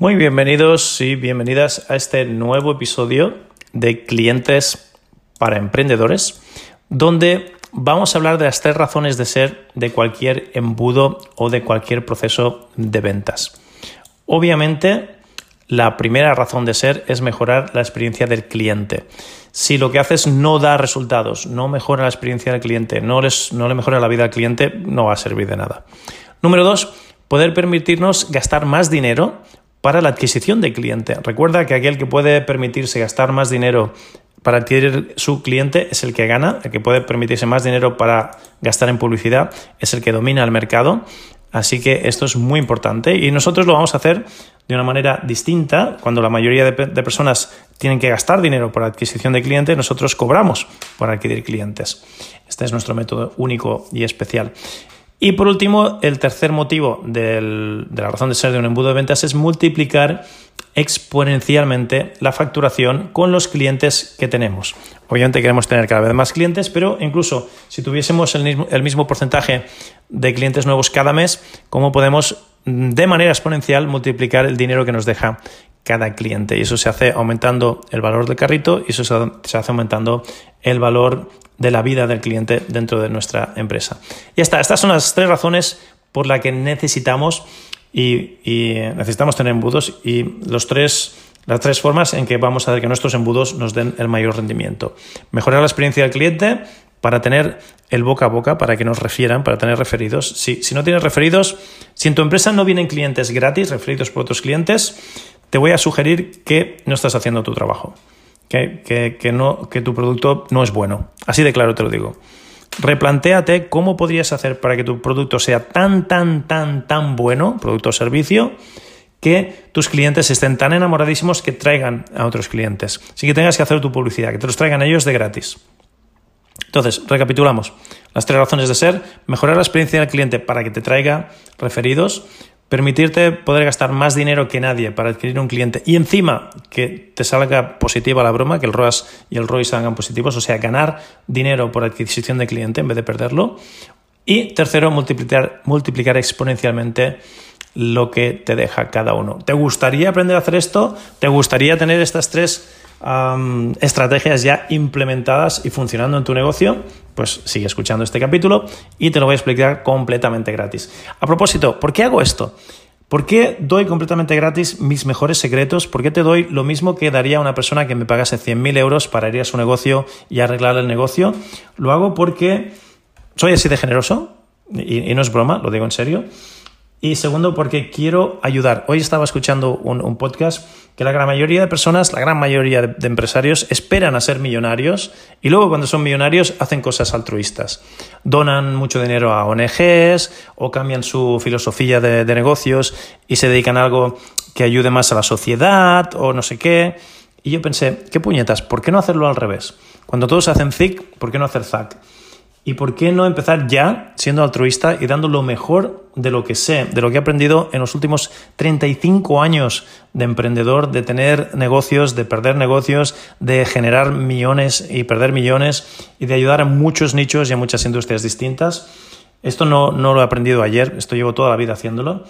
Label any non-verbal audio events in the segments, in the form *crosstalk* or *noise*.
Muy bienvenidos y bienvenidas a este nuevo episodio de Clientes para Emprendedores, donde vamos a hablar de las tres razones de ser de cualquier embudo o de cualquier proceso de ventas. Obviamente, la primera razón de ser es mejorar la experiencia del cliente. Si lo que haces no da resultados, no mejora la experiencia del cliente, no, no le mejora la vida al cliente, no va a servir de nada. Número dos, poder permitirnos gastar más dinero para la adquisición de cliente. Recuerda que aquel que puede permitirse gastar más dinero para adquirir su cliente es el que gana, el que puede permitirse más dinero para gastar en publicidad es el que domina el mercado. Así que esto es muy importante y nosotros lo vamos a hacer de una manera distinta. Cuando la mayoría de, personas tienen que gastar dinero por adquisición de clientes, nosotros cobramos por adquirir clientes. Este es nuestro método único y especial. Y por último, el tercer motivo de la razón de ser de un embudo de ventas es multiplicar exponencialmente la facturación con los clientes que tenemos. Obviamente queremos tener cada vez más clientes, pero incluso si tuviésemos el mismo, porcentaje de clientes nuevos cada mes, ¿cómo podemos de manera exponencial multiplicar el dinero que nos deja cada cliente? Y eso se hace aumentando el valor del carrito y eso se hace aumentando el valor de la vida del cliente dentro de nuestra empresa. Y está, estas son las tres razones por las que necesitamos y, necesitamos tener embudos y los tres, las tres formas en que vamos a hacer que nuestros embudos nos den el mayor rendimiento. Mejorar la experiencia del cliente para tener el boca a boca, para que nos refieran, para tener referidos. Si, si no tienes referidos, si en tu empresa no vienen clientes gratis, referidos por otros clientes, te voy a sugerir que no estás haciendo tu trabajo que, no, que tu producto no es bueno. Así de claro te lo digo. Replantéate cómo podrías hacer para que tu producto sea tan, tan, tan, tan bueno, producto o servicio, que tus clientes estén tan enamoradísimos que traigan a otros clientes. Sin que tengas que hacer tu publicidad, que te los traigan ellos de gratis. Entonces, recapitulamos. Las tres razones de ser, mejorar la experiencia del cliente para que te traiga referidos, permitirte poder gastar más dinero que nadie para adquirir un cliente y encima que te salga positiva la broma, que el ROAS y el ROI salgan positivos, o sea, ganar dinero por adquisición de cliente en vez de perderlo. Y tercero, multiplicar, multiplicar exponencialmente lo que te deja cada uno. ¿Te gustaría aprender a hacer esto? ¿Te gustaría tener estas tres estrategias ya implementadas y funcionando en tu negocio, pues sigue escuchando este capítulo y te lo voy a explicar completamente gratis. A propósito, ¿por qué hago esto? ¿Por qué doy completamente gratis mis mejores secretos? ¿Por qué te doy lo mismo que daría una persona que me pagase 100.000 euros para ir a su negocio y arreglar el negocio? Lo hago porque soy así de generoso y no es broma, lo digo en serio. Y segundo, porque quiero ayudar. Hoy estaba escuchando un, podcast que la gran mayoría de personas, la gran mayoría de, empresarios esperan a ser millonarios y luego cuando son millonarios hacen cosas altruistas. Donan mucho dinero a ONGs o cambian su filosofía de, de negocios y se dedican a algo que ayude más a la sociedad o no sé qué. Y yo pensé, ¿qué puñetas? ¿Por qué no hacerlo al revés? Cuando todos hacen ZIC, ¿por qué no hacer ZAC? ¿Y por qué no empezar ya siendo altruista y dando lo mejor de lo que sé, de lo que he aprendido en los últimos 35 años de emprendedor, de tener negocios, de perder negocios, de generar millones y perder millones y de ayudar a muchos nichos y a muchas industrias distintas? Esto no, no lo he aprendido ayer, esto llevo toda la vida haciéndolo.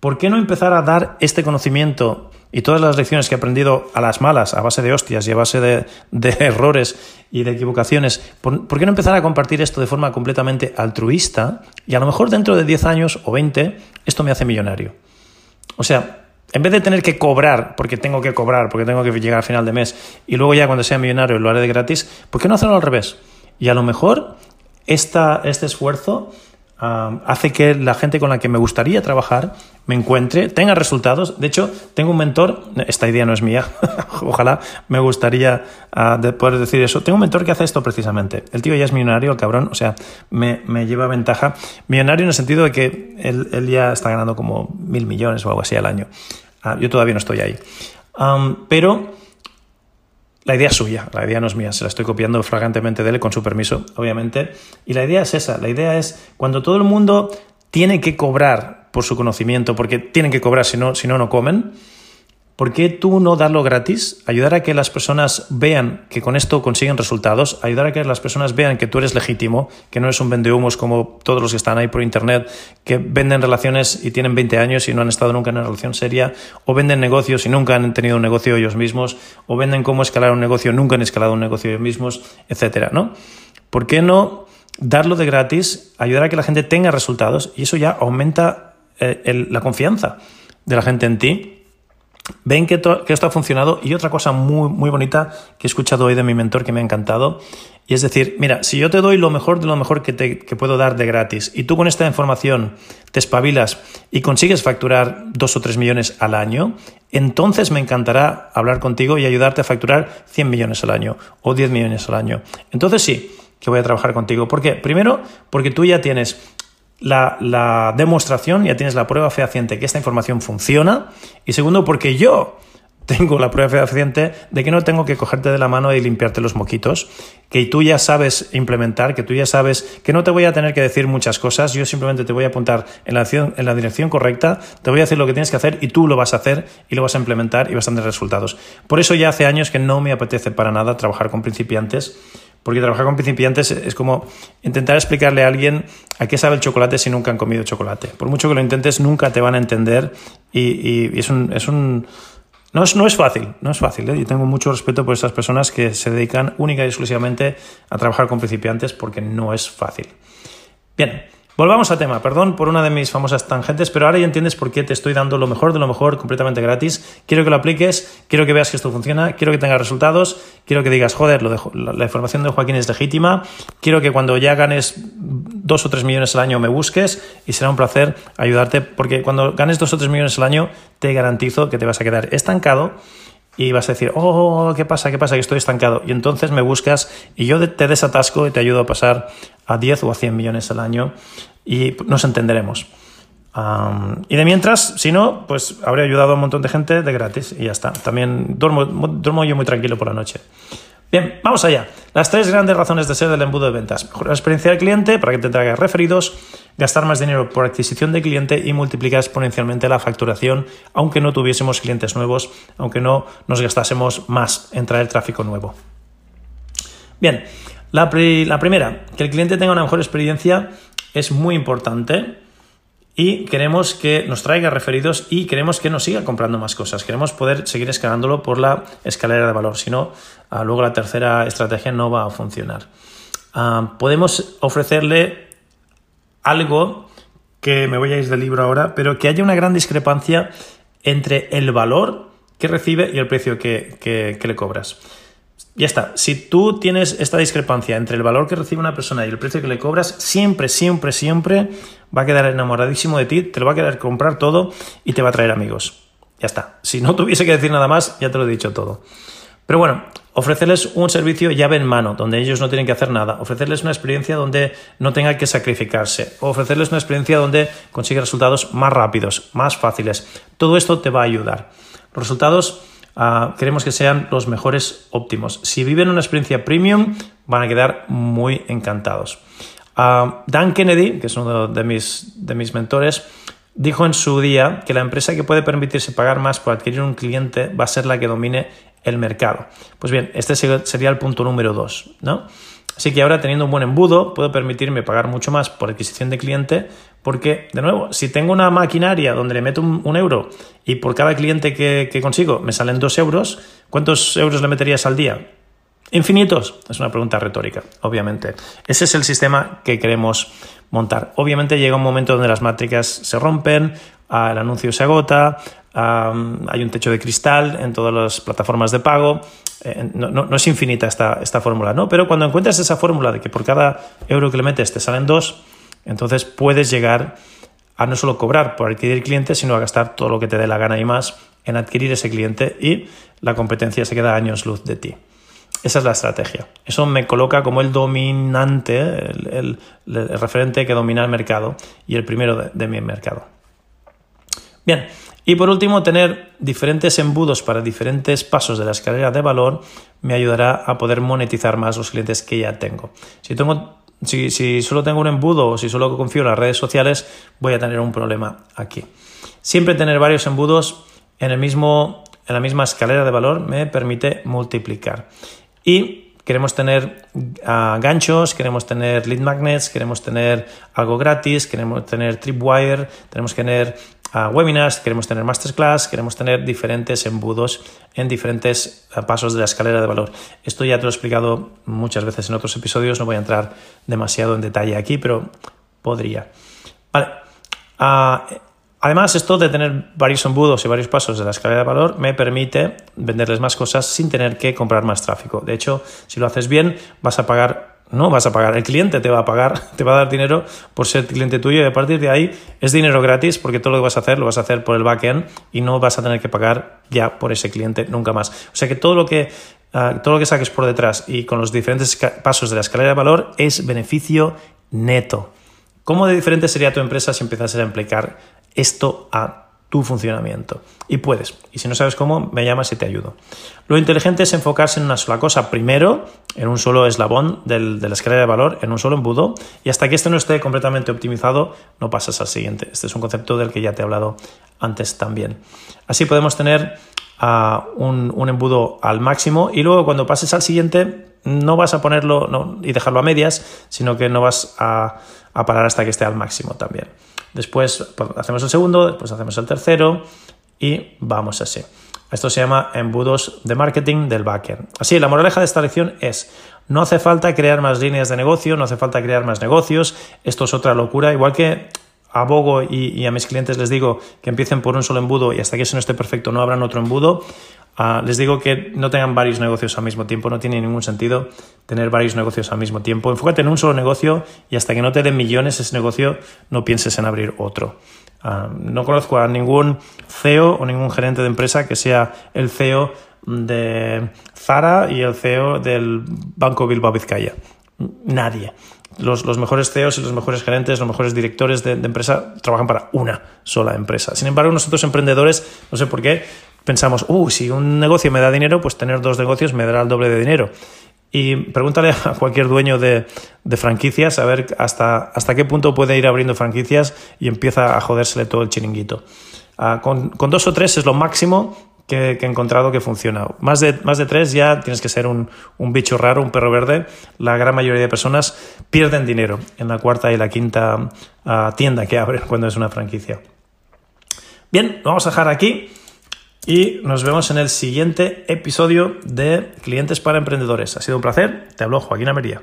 ¿Por qué no empezar a dar este conocimiento y todas las lecciones que he aprendido a las malas, a base de hostias y a base de, *laughs* errores y de equivocaciones, ¿por, qué no empezar a compartir esto de forma completamente altruista? Y a lo mejor dentro de 10 años o 20 esto me hace millonario. O sea, en vez de tener que cobrar, porque tengo que cobrar, porque tengo que llegar al final de mes, y luego ya cuando sea millonario lo haré de gratis, ¿por qué no hacerlo al revés? Y a lo mejor esta, este esfuerzo hace que la gente con la que me gustaría trabajar me encuentre, tenga resultados. De hecho, tengo un mentor, esta idea no es mía, *laughs* ojalá me gustaría ah, poder decir eso. Tengo un mentor que hace esto precisamente. El tío ya es millonario, el cabrón, o sea, me, lleva ventaja. Millonario en el sentido de que él, ya está ganando como mil millones o algo así al año. Ah, yo todavía no estoy ahí. pero la idea es suya, la idea no es mía, se la estoy copiando flagrantemente de él con su permiso, obviamente. Y la idea es esa, la idea es cuando todo el mundo tiene que cobrar por su conocimiento, porque tienen que cobrar, no, si no, no comen, ¿Por qué tú no darlo gratis? Ayudar a que las personas vean que con esto consiguen resultados, ayudar a que las personas vean que tú eres legítimo, que no eres un vendehumos como todos los que están ahí por internet, que venden relaciones y tienen 20 años y no han estado nunca en una relación seria, o venden negocios y nunca han tenido un negocio ellos mismos, o venden cómo escalar un negocio, nunca han escalado un negocio ellos mismos, etcétera, ¿no? ¿Por qué no darlo de gratis, ayudar a que la gente tenga resultados y eso ya aumenta eh, la confianza de la gente en ti ven que, esto ha funcionado y otra cosa muy, muy bonita que he escuchado hoy de mi mentor que me ha encantado y es decir, mira, si yo te doy lo mejor de lo mejor que, te, que puedo dar de gratis y tú con esta información te espabilas y consigues facturar dos o tres millones al año, entonces me encantará hablar contigo y ayudarte a facturar 100 millones al año o 10 millones al año. Entonces sí, que voy a trabajar contigo. ¿Por qué? Primero, porque tú ya tienes la, demostración, ya tienes la prueba fehaciente que esta información funciona. Y segundo, porque yo tengo la prueba fehaciente de que no tengo que cogerte de la mano y limpiarte los moquitos, que tú ya sabes implementar, que tú ya sabes que no te voy a tener que decir muchas cosas, yo simplemente te voy a apuntar en la, en la dirección correcta, te voy a decir lo que tienes que hacer y tú lo vas a hacer y lo vas a implementar y vas a tener resultados. Por eso ya hace años que no me apetece para nada trabajar con principiantes porque trabajar con principiantes es como intentar explicarle a alguien a qué sabe el chocolate si nunca han comido chocolate. Por mucho que lo intentes, nunca te van a entender y, es un... Es un no es, no es, fácil, no es fácil. ¿eh? Yo tengo mucho respeto por esas personas que se dedican única y exclusivamente a trabajar con principiantes porque no es fácil. Bien, Volvamos al tema, perdón por una de mis famosas tangentes, pero ahora ya entiendes por qué te estoy dando lo mejor de lo mejor completamente gratis. Quiero que lo apliques, quiero que veas que esto funciona, quiero que tengas resultados, quiero que digas, joder, lo la, información de Joaquín es legítima, quiero que cuando ya ganes dos o tres millones al año me busques y será un placer ayudarte, porque cuando ganes dos o tres millones al año te garantizo que te vas a quedar estancado y vas a decir, oh, ¿qué pasa? ¿Qué pasa? Que estoy estancado. Y entonces me buscas y yo te desatasco y te ayudo a pasar a 10 o a 100 millones al año y nos entenderemos. y de mientras, si no, pues habré ayudado a un montón de gente de gratis y ya está. También duermo, duermo yo muy tranquilo por la noche. Bien, vamos allá. Las tres grandes razones de ser del embudo de ventas. Mejorar la experiencia del cliente para que te traiga referidos, gastar más dinero por adquisición de cliente y multiplicar exponencialmente la facturación, aunque no tuviésemos clientes nuevos, aunque no nos gastásemos más en traer tráfico nuevo. Bien, la, primera, que el cliente tenga una mejor experiencia es muy importante y queremos que nos traiga referidos y queremos que nos siga comprando más cosas. Queremos poder seguir escalándolo por la escalera de valor. Si no, ah, luego la tercera estrategia no va a funcionar. Ah, podemos ofrecerle algo que me voy a ir del libro ahora, pero que haya una gran discrepancia entre el valor que recibe y el precio que le cobras. Ya está. Si tú tienes esta discrepancia entre el valor que recibe una persona y el precio que le cobras, siempre, siempre, siempre va a quedar enamoradísimo de ti, te lo va a querer comprar todo y te va a traer amigos. Ya está. Si no tuviese que decir nada más, ya te lo he dicho todo. Pero bueno, ofrecerles un servicio llave en mano, donde ellos no tienen que hacer nada. Ofrecerles una experiencia donde no tengan que sacrificarse. ofrecerles una experiencia donde consiga resultados más rápidos, más fáciles. Todo esto te va a ayudar. Los resultados Ah, queremos que sean los mejores óptimos. Si viven una experiencia premium, van a quedar muy encantados. Ah, Dan Kennedy, que es uno de mis, de mis mentores, dijo en su día que la empresa que puede permitirse pagar más por adquirir un cliente va a ser la que domine el mercado. Pues bien, este sería el punto número dos, ¿no? Así que ahora teniendo un buen embudo puedo permitirme pagar mucho más por adquisición de cliente porque, de nuevo, si tengo una maquinaria donde le meto un, euro y por cada cliente que, consigo me salen dos euros, ¿cuántos euros le meterías al día? ¿Infinitos? Es una pregunta retórica, obviamente. Ese es el sistema que queremos montar. Obviamente llega un momento donde las métricas se rompen, el anuncio se agota, hay un techo de cristal en todas las plataformas de pago. Eh, no, es infinita esta, fórmula, ¿no? Pero cuando encuentras esa fórmula de que por cada euro que le metes te salen dos, entonces puedes llegar a no solo cobrar por adquirir clientes, sino a gastar todo lo que te dé la gana y más en adquirir ese cliente y la competencia se queda años luz de ti. Esa es la estrategia. Eso me coloca como el dominante, el, referente que domina el mercado y el primero de mi mercado. Bien, y por último, tener diferentes embudos para diferentes pasos de la escalera de valor me ayudará a poder monetizar más los clientes que ya tengo. Si, tengo, si, solo tengo un embudo o si solo confío en las redes sociales, voy a tener un problema aquí. Siempre tener varios embudos en, el mismo, en la misma escalera de valor me permite multiplicar. Y queremos tener ah, ganchos, queremos tener lead magnets, queremos tener algo gratis, queremos tener tripwire, tenemos que tener webinars, queremos tener masterclass, queremos tener diferentes embudos en diferentes eh, pasos de la escalera de valor. Esto ya te lo he explicado muchas veces en otros episodios, no voy a entrar demasiado en detalle aquí, pero podría. Vale. Ah, además, esto de tener varios embudos y varios pasos de la escalera de valor me permite venderles más cosas sin tener que comprar más tráfico. De hecho, si lo haces bien, vas a pagar no vas a pagar, el cliente te va a pagar, *laughs* te va a dar dinero por ser cliente tuyo y a partir de ahí es dinero gratis porque todo lo que vas a hacer lo vas a hacer por el backend y no vas a tener que pagar ya por ese cliente nunca más. O sea que todo lo que, ah, todo lo que saques por detrás y con los diferentes pasos de la escalera de valor es beneficio neto. ¿Cómo de diferente sería tu empresa si empiezas a implicar esto a tu funcionamiento. Y puedes. Y si no sabes cómo, me llamas y te ayudo. Lo inteligente es enfocarse en una sola cosa. Primero, en un solo eslabón del, de la escalera de valor, en un solo embudo. Y hasta que este no esté completamente optimizado, no pasas al siguiente. Este es un concepto del que ya te he hablado antes también. Así podemos tener ah, un, embudo al máximo y luego cuando pases al siguiente no vas a ponerlo y dejarlo a medias, sino que no vas a, a parar hasta que esté al máximo también. Después pues, hacemos el segundo, después hacemos el tercero y vamos así. Esto se llama embudos de marketing del backend. Así, la moraleja de esta lección es, no hace falta crear más líneas de negocio, no hace falta crear más negocios, esto es otra locura, igual que abogo y, y, a mis clientes les digo que empiecen por un solo embudo y hasta que eso no esté perfecto no abran otro embudo, Ah, les digo que no tengan varios negocios al mismo tiempo, no tiene ningún sentido tener varios negocios al mismo tiempo. Enfócate en un solo negocio y hasta que no te den millones ese negocio, no pienses en abrir otro. Ah, no conozco a ningún CEO o ningún gerente de empresa que sea el CEO de Zara y el CEO del Banco Bilbao Vizcaya. Nadie. Los, mejores CEOs y los mejores gerentes, los mejores directores de, de, empresa trabajan para una sola empresa. Sin embargo, nosotros emprendedores, no sé por qué, pensamos, uh, si un negocio me da dinero, pues tener dos negocios me dará el doble de dinero. Y pregúntale a cualquier dueño de, franquicias a ver hasta, hasta qué punto puede ir abriendo franquicias y empieza a jodérsele todo el chiringuito. Ah, con, dos o tres es lo máximo que, he encontrado que funciona. Más de, más de tres ya tienes que ser un, bicho raro, un perro verde. La gran mayoría de personas pierden dinero en la cuarta y la quinta ah, tienda que *laughs* abren cuando es una franquicia. Bien, lo vamos a dejar aquí y nos vemos en el siguiente episodio de Clientes para Emprendedores. Ha sido un placer. Te hablo Joaquín Almería.